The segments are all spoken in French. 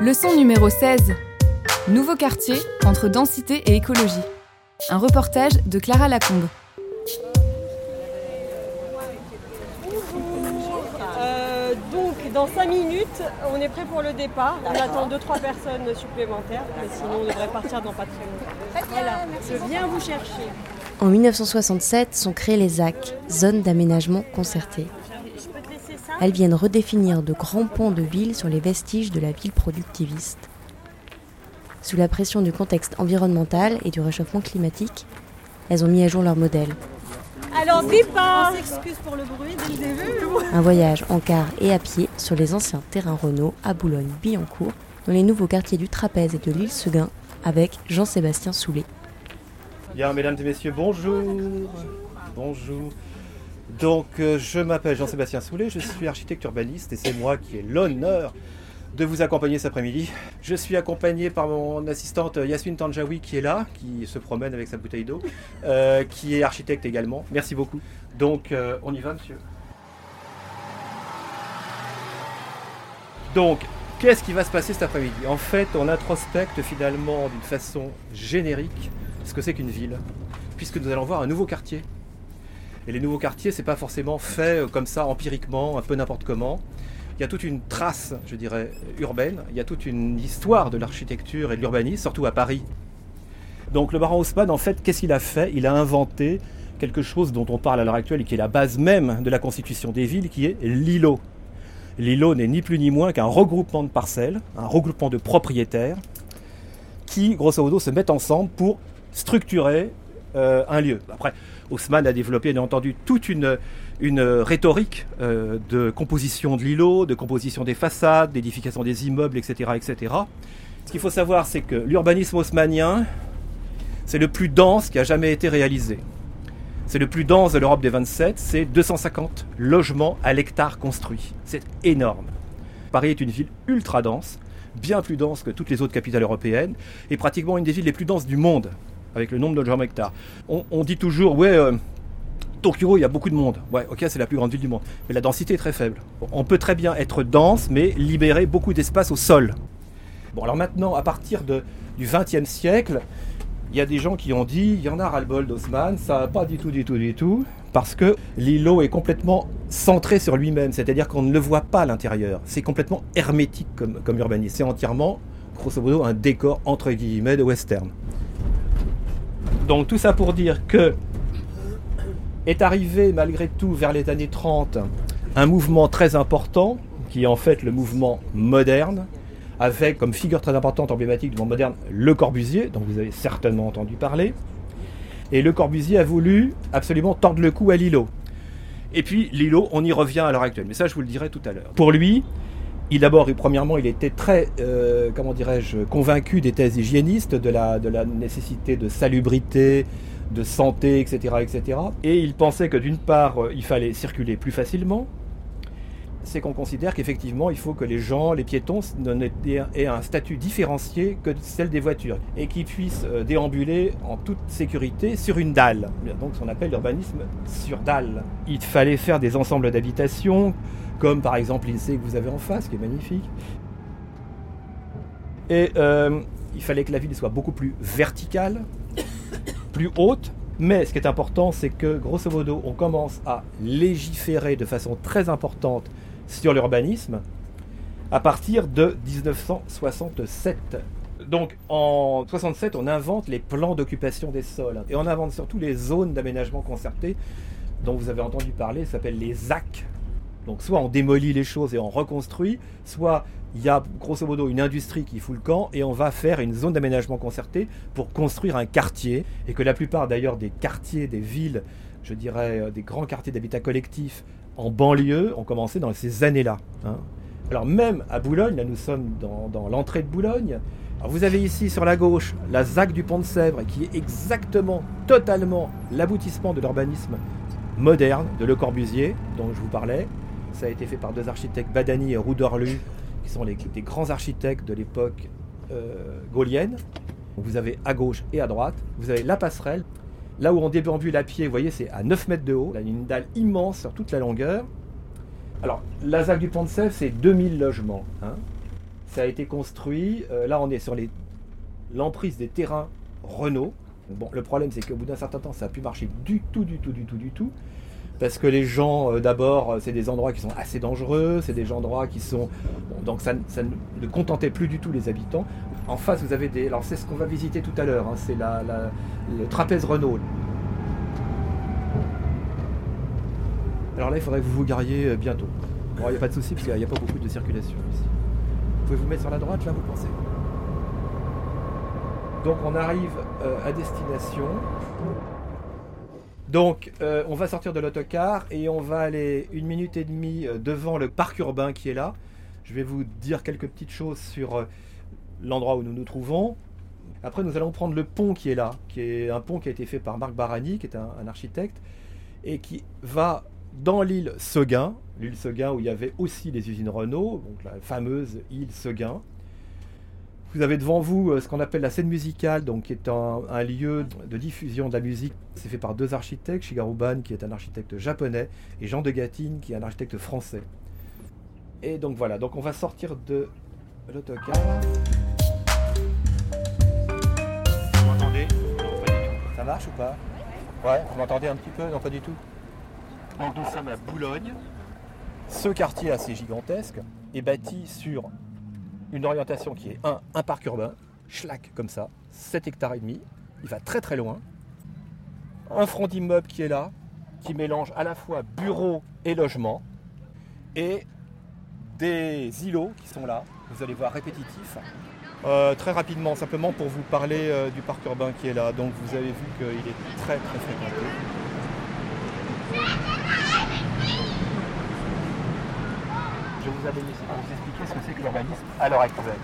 Leçon numéro 16. Nouveau quartier entre densité et écologie. Un reportage de Clara Lacombe. Euh, donc dans 5 minutes, on est prêt pour le départ. On attend 2-3 personnes supplémentaires, mais sinon on devrait partir dans pas très longtemps. Voilà, je viens vous chercher. En 1967 sont créées les ZAC, zones d'aménagement concerté. Je peux te laisser ça Elles viennent redéfinir de grands ponts de ville sur les vestiges de la ville productiviste. Sous la pression du contexte environnemental et du réchauffement climatique, elles ont mis à jour leur modèle. Alors départ On s'excuse pour le bruit dès le début. Un voyage en car et à pied sur les anciens terrains Renault à Boulogne-Billancourt, dans les nouveaux quartiers du Trapèze et de l'île Seguin, avec Jean-Sébastien Soulet. Bien, mesdames et messieurs, bonjour. Bonjour. Donc, euh, je m'appelle Jean-Sébastien Soulet, je suis architecte urbaniste et c'est moi qui ai l'honneur de vous accompagner cet après-midi. Je suis accompagné par mon assistante Yasmine Tanjawi qui est là, qui se promène avec sa bouteille d'eau, euh, qui est architecte également. Merci beaucoup. Donc, euh, on y va, monsieur Donc, qu'est-ce qui va se passer cet après-midi? En fait, on introspecte finalement d'une façon générique ce que c'est qu'une ville, puisque nous allons voir un nouveau quartier. Et les nouveaux quartiers, c'est pas forcément fait euh, comme ça, empiriquement, un peu n'importe comment. Il y a toute une trace, je dirais, urbaine. Il y a toute une histoire de l'architecture et de l'urbanisme, surtout à Paris. Donc le baron Haussmann, en fait, qu'est-ce qu'il a fait? Il a inventé quelque chose dont on parle à l'heure actuelle et qui est la base même de la constitution des villes, qui est l'îlot. L'îlot n'est ni plus ni moins qu'un regroupement de parcelles, un regroupement de propriétaires, qui, grosso modo, se mettent ensemble pour structurer euh, un lieu. Après, Haussmann a développé, bien entendu, toute une, une rhétorique euh, de composition de l'îlot, de composition des façades, d'édification des immeubles, etc. etc. Ce qu'il faut savoir, c'est que l'urbanisme haussmannien, c'est le plus dense qui a jamais été réalisé. C'est le plus dense de l'Europe des 27, c'est 250 logements à l'hectare construits. C'est énorme. Paris est une ville ultra dense, bien plus dense que toutes les autres capitales européennes, et pratiquement une des villes les plus denses du monde, avec le nombre de logements hectares. On, on dit toujours, ouais, euh, Tokyo, il y a beaucoup de monde. Ouais, ok, c'est la plus grande ville du monde. Mais la densité est très faible. On peut très bien être dense, mais libérer beaucoup d'espace au sol. Bon, alors maintenant, à partir du XXe siècle, il y a des gens qui ont dit, il y en a ras-le-bol d'Haussmann, ça va pas du tout, du tout, du tout, parce que l'îlot est complètement centré sur lui-même, c'est-à-dire qu'on ne le voit pas à l'intérieur. C'est complètement hermétique comme, comme urbanisme. C'est entièrement, grosso modo, un décor entre guillemets de western. Donc tout ça pour dire que est arrivé malgré tout vers les années 30 un mouvement très important qui est en fait le mouvement moderne avec comme figure très importante emblématique du mouvement moderne Le Corbusier, dont vous avez certainement entendu parler. Et Le Corbusier a voulu absolument tordre le cou à l'îlot. Et puis l'îlot, on y revient à l'heure actuelle, mais ça je vous le dirai tout à l'heure. Pour lui, il d'abord premièrement, il était très, euh, comment dirais-je, convaincu des thèses hygiénistes, de la, de la nécessité de salubrité, de santé, etc., etc. Et il pensait que d'une part, euh, il fallait circuler plus facilement. C'est qu'on considère qu'effectivement, il faut que les gens, les piétons, aient un statut différencié que celle des voitures et qu'ils puissent euh, déambuler en toute sécurité sur une dalle. Donc, ce qu'on appelle l'urbanisme sur dalle. Il fallait faire des ensembles d'habitations, comme par exemple l'INSEE que vous avez en face, qui est magnifique. Et euh, il fallait que la ville soit beaucoup plus verticale, plus haute. Mais ce qui est important, c'est que grosso modo, on commence à légiférer de façon très importante sur l'urbanisme à partir de 1967. Donc en 67, on invente les plans d'occupation des sols et on invente surtout les zones d'aménagement concerté dont vous avez entendu parler, ça s'appelle les ZAC. Donc soit on démolit les choses et on reconstruit, soit il y a grosso modo une industrie qui fout le camp et on va faire une zone d'aménagement concerté pour construire un quartier et que la plupart d'ailleurs des quartiers, des villes, je dirais euh, des grands quartiers d'habitat collectif en banlieue ont commencé dans ces années-là. hein. Alors même à Boulogne, là nous sommes dans, dans l'entrée de Boulogne, alors vous avez ici sur la gauche la ZAC du Pont de Sèvres qui est exactement, totalement l'aboutissement de l'urbanisme moderne de Le Corbusier dont je vous parlais. Ça a été fait par deux architectes, Badani et Roudorlu, qui sont les, grands architectes de l'époque euh, gaulienne. Vous avez à gauche et à droite, vous avez la passerelle. Là où on déambule à pied, vous voyez, c'est à 9 mètres de haut. Il y a une dalle immense sur toute la longueur. Alors, la ZAC du Pont de Sèvres, c'est 2000 logements. hein. Ça a été construit, euh, là on est sur l'emprise des terrains Renault. Bon, le problème c'est qu'au bout d'un certain temps, ça n'a plus marché du tout, du tout, du tout, du tout. Parce que les gens, euh, d'abord, euh, c'est des endroits qui sont assez dangereux, c'est des endroits qui sont... donc ça, ne contentait plus du tout les habitants. En face, vous avez des... Alors c'est ce qu'on va visiter tout à l'heure, hein, c'est la, le trapèze Renault. Alors là, il faudrait que vous vous gariez euh, bientôt. Bon, il n'y a pas de souci parce qu'il n'y a pas beaucoup de circulation ici. Vous pouvez vous mettre sur la droite, là, vous pensez Donc on arrive à destination. Donc euh, on va sortir de l'autocar et on va aller une minute et demie euh, devant le parc urbain qui est là. Je vais vous dire quelques petites choses sur euh, l'endroit où nous nous trouvons. Après nous allons prendre le pont qui est là, qui est un pont qui a été fait par Marc Barani, qui est un, un architecte, et qui va dans l'île Seguin, l'île Seguin où il y avait aussi les usines Renault, donc la fameuse île Seguin. Vous avez devant vous euh, ce qu'on appelle la scène musicale, donc qui est un, un lieu de diffusion de la musique. C'est fait par deux architectes, Shigeru Ban qui est un architecte japonais et Jean de Gatine qui est un architecte français. Et donc voilà, donc on va sortir de l'autocar. Vous m'entendez? Non, pas du tout. Ça marche ou pas? Ouais, vous m'entendez un petit peu? Non, pas du tout. Donc nous sommes à Boulogne. Ce quartier assez gigantesque est bâti sur une orientation qui est un, parc urbain, schlack comme ça, 7 hectares et demi. Il va très très loin. Un front d'immeuble qui est là, qui mélange à la fois bureau et logement. Et des îlots qui sont là, vous allez voir répétitifs. Euh, très rapidement, simplement pour vous parler euh, du parc urbain qui est là. Donc vous avez vu qu'il est très très fréquenté. Je vous avais laissé pour vous expliquer ce que c'est que l'urbanisme à l'heure actuelle.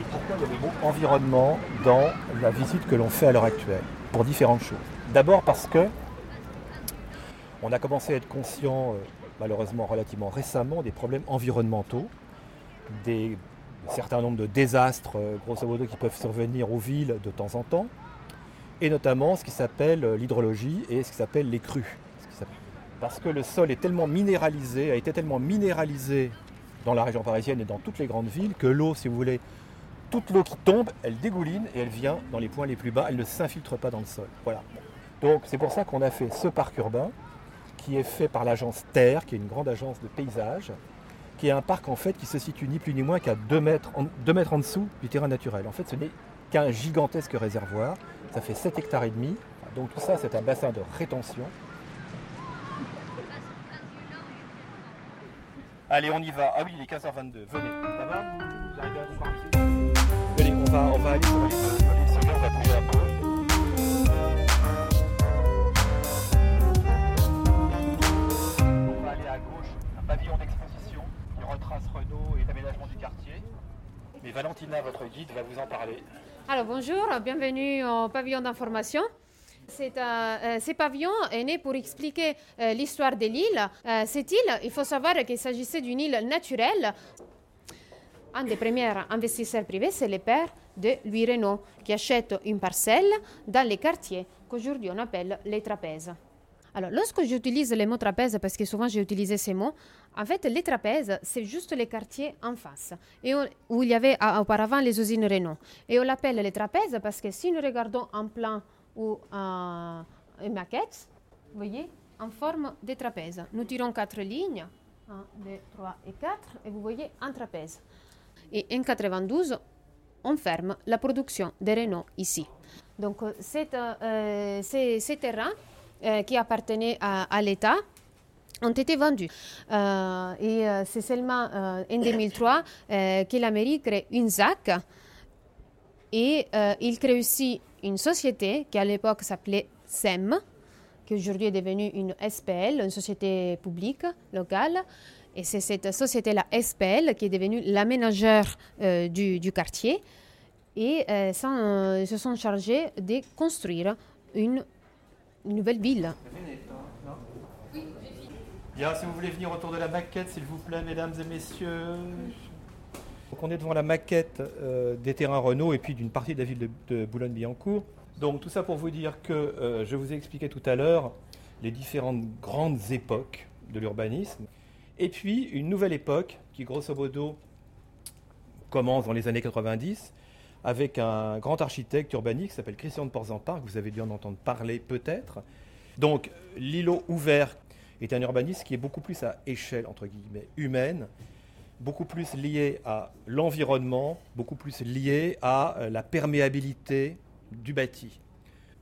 Et pourquoi il y a le mot environnement dans la visite que l'on fait à l'heure actuelle. Pour différentes choses. D'abord parce que on a commencé à être conscient, euh, malheureusement relativement récemment, des problèmes environnementaux, des un certain nombre de désastres, euh, grosso modo, qui peuvent survenir aux villes de temps en temps, et notamment ce qui s'appelle euh, l'hydrologie et ce qui s'appelle les crues. Parce que le sol est tellement minéralisé, a été tellement minéralisé dans la région parisienne et dans toutes les grandes villes, que l'eau, si vous voulez, toute l'eau qui tombe, elle dégouline et elle vient dans les points les plus bas, elle ne s'infiltre pas dans le sol. Voilà. Donc c'est pour ça qu'on a fait ce parc urbain, qui est fait par l'agence Terre, qui est une grande agence de paysage, qui est un parc en fait qui se situe ni plus ni moins qu'à 2 mètres, en, mètres en dessous du terrain naturel. En fait, ce n'est qu'un gigantesque réservoir. Ça fait 7 hectares et demi. Donc tout ça, c'est un bassin de rétention. Allez, on y va. Ah oui, il est 15h22. Venez. Ça va Vous arrivez à vous ici Venez, on va, on va aller sur Seguin, on va bouger un peu. On va aller à gauche, un pavillon d'exposition qui retrace Renault et l'aménagement du quartier. Mais Valentina, votre guide, va vous en parler. Alors bonjour, bienvenue au pavillon d'information. C'est, euh, ce pavillon est né pour expliquer euh, l'histoire de l'île. Euh, cette île, il faut savoir qu'il s'agissait d'une île naturelle. Un des premiers investisseurs privés, c'est le père de Louis Renault, qui achète une parcelle dans les quartiers qu'aujourd'hui on appelle les trapèzes. Alors, lorsque j'utilise le mot trapèze, parce que souvent j'ai utilisé ces mots, en fait, les trapèzes, c'est juste les quartiers en face, où il y avait auparavant les usines Renault. Et on l'appelle les trapèzes parce que si nous regardons un plan ou un- une maquette, vous voyez, en forme de trapèze. Nous tirons quatre lignes, 1, 2, 3 et 4, et vous voyez un trapèze. Et en 92, on ferme la production de Renault ici. Donc, euh, c'est, euh, euh, ces terrains euh, qui appartenaient à, l'État ont été vendus. Euh, et euh, c'est seulement euh, en 2003 que la mairie crée une ZAC et il crée aussi une société qui à l'époque s'appelait SEM, qui aujourd'hui est devenue une SPL, une société publique locale. Et c'est cette société-là, SPL, qui est devenue l'aménageur du, du, quartier. Et ça, ils se sont chargés de construire une, une nouvelle ville. Bien, si vous voulez venir autour de la maquette, s'il vous plaît, mesdames et messieurs. Donc on est devant la maquette euh, des terrains Renault et puis d'une partie de la ville de, Boulogne-Billancourt. Donc tout ça pour vous dire que euh, je vous ai expliqué tout à l'heure les différentes grandes époques de l'urbanisme. Et puis une nouvelle époque qui grosso modo commence dans les années 90 avec un grand architecte urbaniste qui s'appelle Christian de Porzampar, que vous avez dû en entendre parler peut-être. Donc l'îlot ouvert est un urbanisme qui est beaucoup plus à échelle, entre guillemets, humaine, beaucoup plus lié à l'environnement, beaucoup plus lié à euh, la perméabilité du bâti.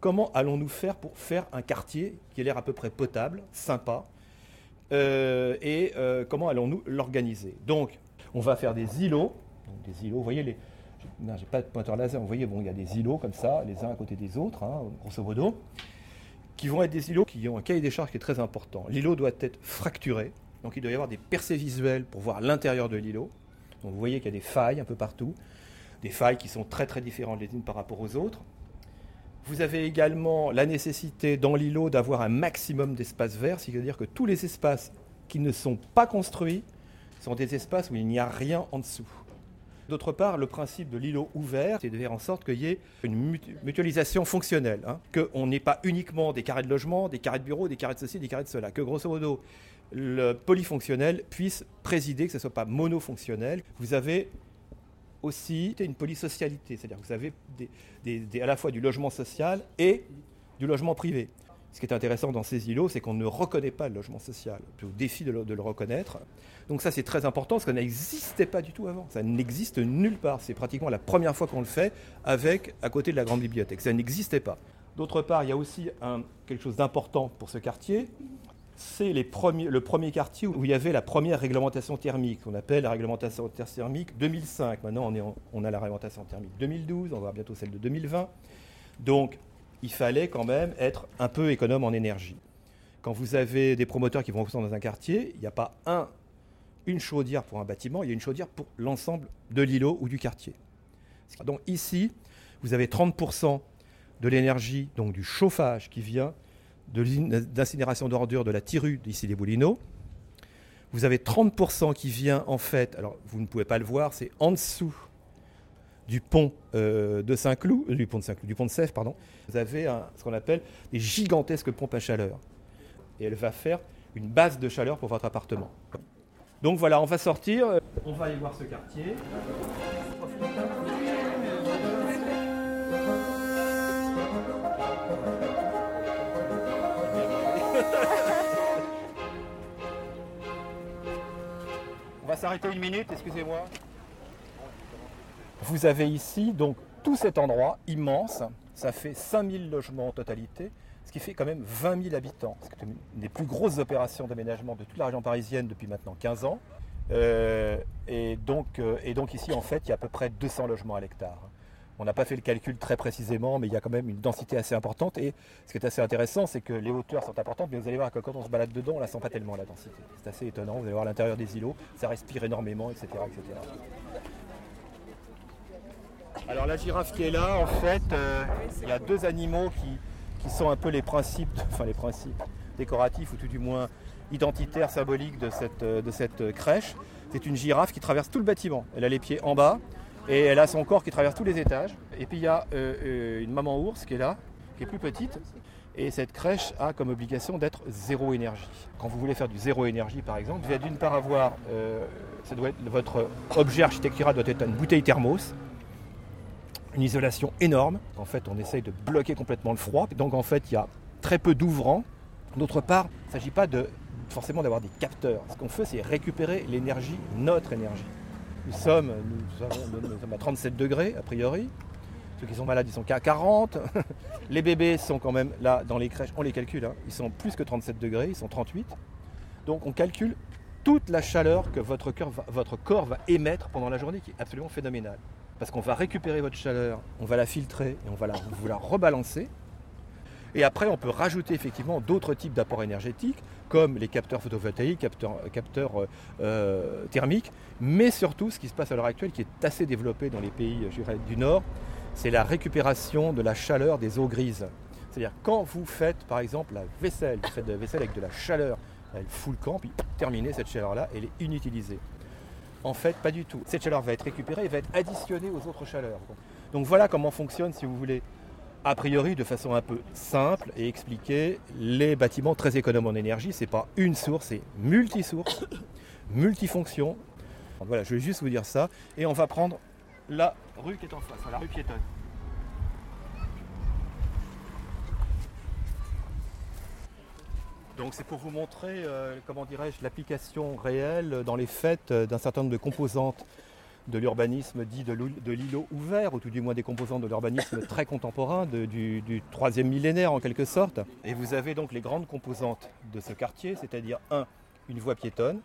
Comment allons-nous faire pour faire un quartier qui ait l'air à peu près potable, sympa, euh, et euh, comment allons-nous l'organiser? Donc, on va faire des îlots, des îlots, vous voyez les... Non, j'ai pas de pointeur laser, vous voyez, bon, il y a des îlots comme ça, les uns à côté des autres, hein, grosso modo qui vont être des îlots qui ont un cahier des charges qui est très important. L'îlot doit être fracturé, donc il doit y avoir des percées visuelles pour voir l'intérieur de l'îlot. Donc vous voyez qu'il y a des failles un peu partout, des failles qui sont très très différentes les unes par rapport aux autres. Vous avez également la nécessité dans l'îlot d'avoir un maximum d'espaces verts, c'est-à-dire que tous les espaces qui ne sont pas construits sont des espaces où il n'y a rien en dessous. D'autre part, le principe de l'îlot ouvert, c'est de faire en sorte qu'il y ait une mutualisation fonctionnelle, hein. qu'on n'ait pas uniquement des carrés de logement, des carrés de bureau, des carrés de ceci, des carrés de cela, que grosso modo, le polyfonctionnel puisse présider, que ce ne soit pas monofonctionnel. Vous avez aussi une polysocialité, c'est-à-dire que vous avez à la fois du logement social et du logement privé. Ce qui est intéressant dans ces îlots, c'est qu'on ne reconnaît pas le logement social. Puis au défi de le, reconnaître. Donc ça, c'est très important, parce que n'existait pas du tout avant. Ça n'existe nulle part. C'est pratiquement la première fois qu'on le fait avec, à côté de la grande bibliothèque. Ça n'existait pas. D'autre part, il y a aussi quelque chose d'important pour ce quartier. C'est le premier quartier où il y avait la première réglementation thermique, qu'on appelle la réglementation thermique 2005. Maintenant, on, a la réglementation thermique 2012, on va bientôt celle de 2020. Donc, il fallait quand même être un peu économe en énergie. Quand vous avez des promoteurs qui vont dans un quartier, il n'y a pas un, une chaudière pour un bâtiment, il y a une chaudière pour l'ensemble de l'îlot ou du quartier. Donc ici, vous avez 30% de l'énergie, donc du chauffage qui vient de l'usine d'incinération d'ordures de la Tiru d'ici des Boulineaux. Vous avez 30% qui vient en fait, alors vous ne pouvez pas le voir, c'est en dessous du pont euh, de Saint-Cloud, euh, du pont de Saint-Cloud, du pont de Sèvres, pardon, vous avez ce qu'on appelle des gigantesques pompes à chaleur. Et elle va faire une base de chaleur pour votre appartement. Donc voilà, on va sortir, on va aller voir ce quartier. Va s'arrêter une minute, excusez-moi. Vous avez ici donc tout cet endroit immense, ça fait 5000 logements en totalité, ce qui fait quand même 20 000 habitants. C'est une des plus grosses opérations d'aménagement de toute la région parisienne depuis maintenant 15 ans. Euh, et, donc, euh, et donc ici, en fait, il y a à peu près 200 logements à l'hectare. On n'a pas fait le calcul très précisément, mais il y a quand même une densité assez importante. Et ce qui est assez intéressant, c'est que les hauteurs sont importantes, mais vous allez voir que quand on se balade dedans, on ne la sent pas tellement la densité. C'est assez étonnant. Vous allez voir l'intérieur des îlots, ça respire énormément, etc. etc. Alors la girafe qui est là, en fait, euh, il y a deux animaux qui, sont un peu les principes, enfin les principes décoratifs ou tout du moins identitaires, symboliques euh, de cette crèche. C'est une girafe qui traverse tout le bâtiment. Elle a les pieds en bas et elle a son corps qui traverse tous les étages. Et puis il y a euh, une maman ours qui est là, qui est plus petite. Et cette crèche a comme obligation d'être zéro énergie. Quand vous voulez faire du zéro énergie, par exemple, vous allez d'une part avoir, ça doit être, votre objet architectural doit être une bouteille thermos une isolation énorme. En fait, on essaye de bloquer complètement le froid. Donc en fait, il y a très peu d'ouvrants. D'autre part, il ne s'agit pas forcément d'avoir des capteurs. Ce qu'on fait, c'est récupérer l'énergie, notre énergie. Nous sommes, à 37 degrés, a priori. Ceux qui sont malades, ils sont qu'à 40. les bébés sont quand même là dans les crèches, on les calcule, hein. ils sont plus que 37 degrés, ils sont 38. Donc on calcule toute la chaleur que votre, corps va émettre pendant la journée, qui est absolument phénoménale. Parce qu'on va récupérer votre chaleur, on va la filtrer et on va vous la rebalancer. Et après, on peut rajouter effectivement d'autres types d'apports énergétiques, comme les capteurs photovoltaïques, capteurs, capteurs euh, euh, thermiques, mais surtout ce qui se passe à l'heure actuelle, qui est assez développé dans les pays du Nord, c'est la récupération de la chaleur des eaux grises. C'est-à-dire quand vous faites par exemple la vaisselle, vous faites de la vaisselle avec de la chaleur, elle fout le camp, puis terminée, cette chaleur-là, elle est inutilisée. En fait, pas du tout. Cette chaleur va être récupérée et va être additionnée aux autres chaleurs. Donc voilà comment fonctionne, si vous voulez, a priori de façon un peu simple et expliquer les bâtiments très économes en énergie. Ce n'est pas une source, c'est multi-sources, multifonction. Voilà, je vais juste vous dire ça. Et on va prendre la rue qui est en face, la rue piétonne. Donc c'est pour vous montrer, euh, comment dirais-je, l'application réelle dans les faits euh, d'un certain nombre de composantes de l'urbanisme dit de l'îlot ouvert, ou tout du moins des composantes de l'urbanisme très contemporain, du, troisième millénaire en quelque sorte. Et vous avez donc les grandes composantes de ce quartier, c'est-à-dire un, une voie piétonne,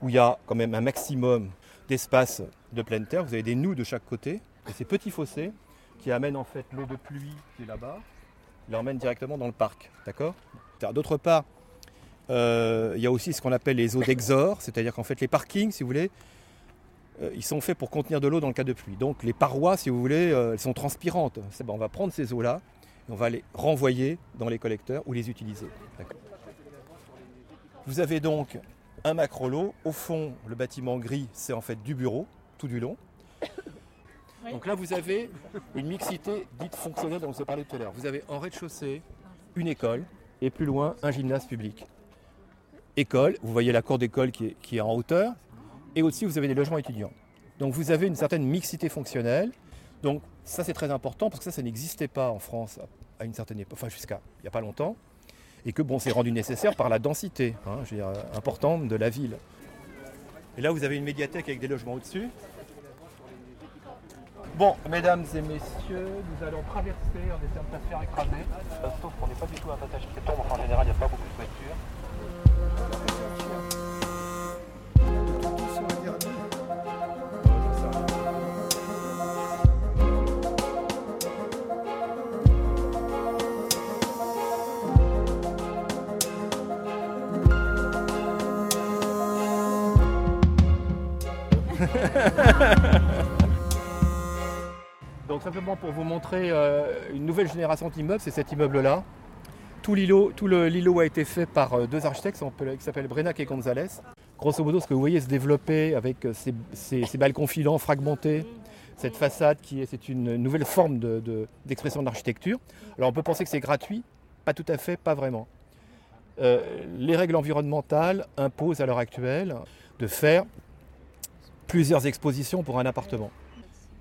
où il y a quand même un maximum d'espace de pleine terre. Vous avez des nœuds de chaque côté, et ces petits fossés qui amènent en fait l'eau de pluie qui est là-bas, l'emmènent directement dans le parc. D'accord? D'autre part, euh, il y a aussi ce qu'on appelle les eaux d'exor, c'est-à-dire qu'en fait les parkings, si vous voulez, ils sont faits pour contenir de l'eau dans le cas de pluie. Donc les parois, si vous voulez, euh, elles sont transpirantes. on va prendre ces eaux-là, on va les renvoyer dans les collecteurs ou les utiliser. Vous avez donc un macro-lot. Au fond, le bâtiment gris, c'est en fait du bureau, tout du long. Donc là, vous avez une mixité dite fonctionnelle dont on se parlait tout à l'heure. Vous avez en rez-de-chaussée une école et plus loin un gymnase public. École, vous voyez la cour d'école qui, qui est en hauteur, et aussi vous avez des logements étudiants. Donc vous avez une certaine mixité fonctionnelle. Donc ça c'est très important parce que ça, ça n'existait pas en France à une certaine époque, enfin jusqu'à il n'y a pas longtemps. Et que bon, c'est rendu nécessaire par la densité hein, importante de la ville. Et là vous avez une médiathèque avec des logements au-dessus. Bon, mesdames et messieurs, nous allons traverser en essayant de ne pas se faire écraser. sauf qu'on n'est pas du tout un passage piéton, en général il n'y a pas beaucoup de voitures. Donc simplement pour vous montrer euh, une nouvelle génération d'immeubles, c'est cet immeuble-là. Tout l'îlot a été fait par euh, deux architectes qui s'appellent Brenac et Gonzalez. Grosso modo, ce que vous voyez se développer avec euh, ces, balcons filants fragmentés, cette façade qui est, c'est une nouvelle forme d'expression de, l'architecture. Alors on peut penser que c'est gratuit, pas tout à fait, pas vraiment. les règles environnementales imposent à l'heure actuelle de faire plusieurs expositions pour un appartement.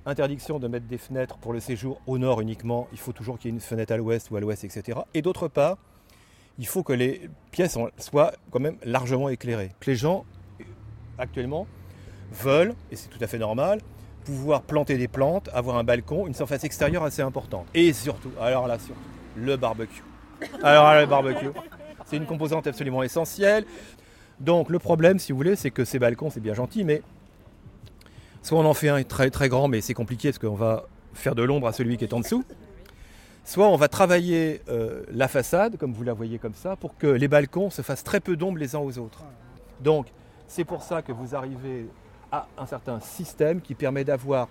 Interdiction de mettre des fenêtres pour le séjour au nord uniquement, il faut toujours qu'il y ait une fenêtre à l'ouest ou à l'ouest, etc. Et d'autre part, il faut que les pièces soient quand même largement éclairées. les gens, actuellement, veulent, et c'est tout à fait normal, pouvoir planter des plantes, avoir un balcon, une surface extérieure assez importante. Et surtout, alors là, surtout, le barbecue. Alors là, le barbecue, c'est une composante absolument essentielle. Donc le problème, si vous voulez, c'est que ces balcons, c'est bien gentil, mais Soit on en fait un très grand, mais c'est compliqué parce qu'on va faire de l'ombre à celui qui est en dessous. Soit on va travailler euh, la façade, comme vous la voyez comme ça, pour que les balcons se fassent très peu d'ombre les uns aux autres. Donc c'est pour ça que vous arrivez à un certain système qui permet d'avoir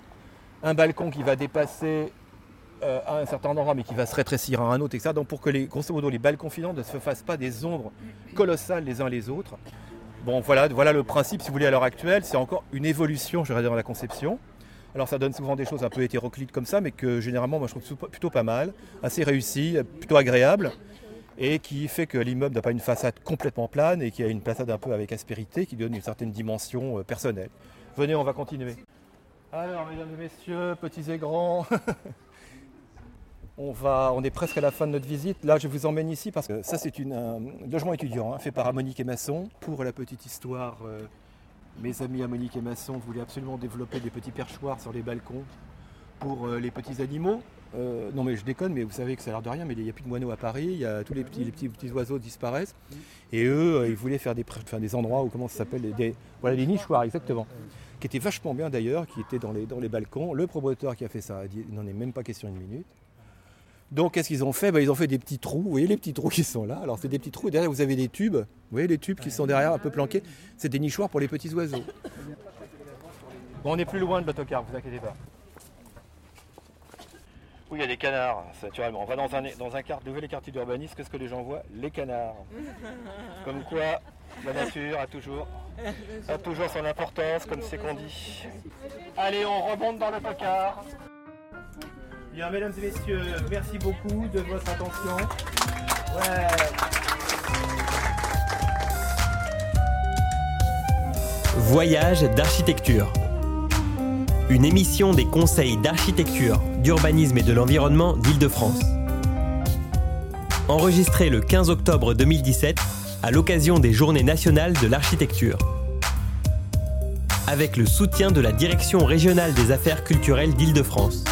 un balcon qui va dépasser euh, à un certain endroit mais qui va se rétrécir à un autre, etc. Donc pour que les, grosso modo les balcons filants ne se fassent pas des ombres colossales les uns les autres. Bon, voilà, voilà le principe, si vous voulez, à l'heure actuelle. C'est encore une évolution, je dirais, dans la conception. Alors ça donne souvent des choses un peu hétéroclites comme ça, mais que généralement, moi, je trouve plutôt pas mal, assez réussi, plutôt agréable, et qui fait que l'immeuble n'a pas une façade complètement plane et qui a une façade un peu avec aspérité, qui donne une certaine dimension euh, personnelle. Venez, on va continuer. Alors, mesdames et messieurs, petits et grands, On, est presque à la fin de notre visite. Là, je vous emmène ici parce que ça, c'est un logement étudiant hein, fait par Monique et Masson. Pour la petite histoire, euh, mes amis Monique et Masson voulaient absolument développer des petits perchoirs sur les balcons pour euh, les petits animaux. euh, non mais je déconne, mais vous savez que ça a l'air de rien, mais il n'y a plus de moineaux à Paris, il y a tous les petits, petits, oiseaux disparaissent. Et eux, ils voulaient faire des, endroits où, comment ça s'appelle, des, voilà, des nichoirs, exactement. Qui étaient vachement bien d'ailleurs, qui étaient dans les, balcons. Le propriétaire qui a fait ça il n'en est même pas question une minute. Donc qu'est-ce qu'ils ont fait? Ben, Ils ont fait des petits trous, vous voyez les petits trous qui sont là? Alors c'est des petits trous, et derrière vous avez des tubes, vous voyez les tubes qui sont derrière un peu planqués. C'est des nichoirs pour les petits oiseaux. Bon, on est plus loin de l'autocar, vous inquiétez pas. Oui, il y a des canards, naturellement. On va dans un, dans un quart, nouvel quartier d'urbanisme, qu'est-ce que les gens voient? Les canards. Comme quoi, la nature a toujours, a toujours son importance, comme c'est qu'on dit. Allez, on remonte dans l'autocar. Bien, mesdames et messieurs, merci beaucoup de votre attention. Voyage d'architecture. Une émission des conseils d'architecture, d'urbanisme et de l'environnement d'Île-de-France. Enregistrée le 15 octobre 2017 à l'occasion des Journées nationales de l'architecture. Avec le soutien de la Direction régionale des affaires culturelles d'Île-de-France.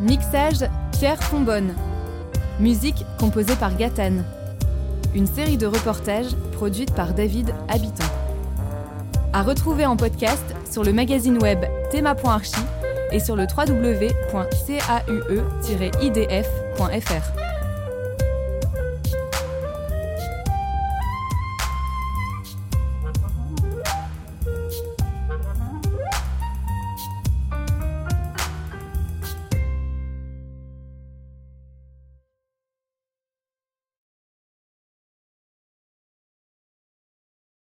Mixage Pierre Fonbonne. Musique composée par Gatane. Une série de reportages produite par David Habitant. À retrouver en podcast sur le magazine web thema.archi et sur le www.caue-idf.fr.